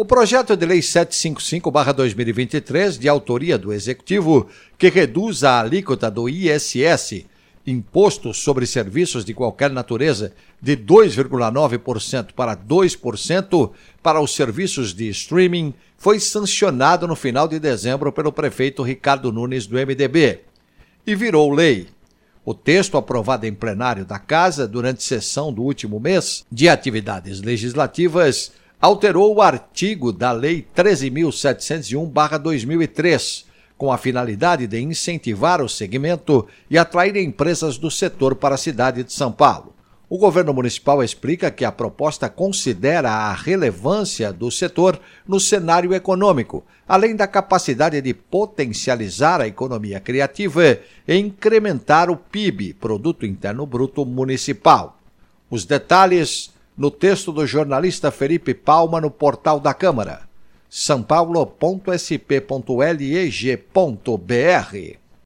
O projeto de lei 755-2023, de autoria do Executivo, que reduz a alíquota do ISS, Imposto sobre Serviços de Qualquer Natureza, de 2,9% para 2% para os serviços de streaming, foi sancionado no final de dezembro pelo prefeito Ricardo Nunes, do MDB, e virou lei. O texto aprovado em plenário da Casa durante sessão do último mês de atividades legislativas alterou o artigo da Lei 13.701-2003, com a finalidade de incentivar o segmento e atrair empresas do setor para a cidade de São Paulo. O governo municipal explica que a proposta considera a relevância do setor no cenário econômico, além da capacidade de potencializar a economia criativa e incrementar o PIB, Produto Interno Bruto Municipal. Os detalhes no texto do jornalista Felipe Palma no portal da Câmara, sãopaulo.sp.leg.br.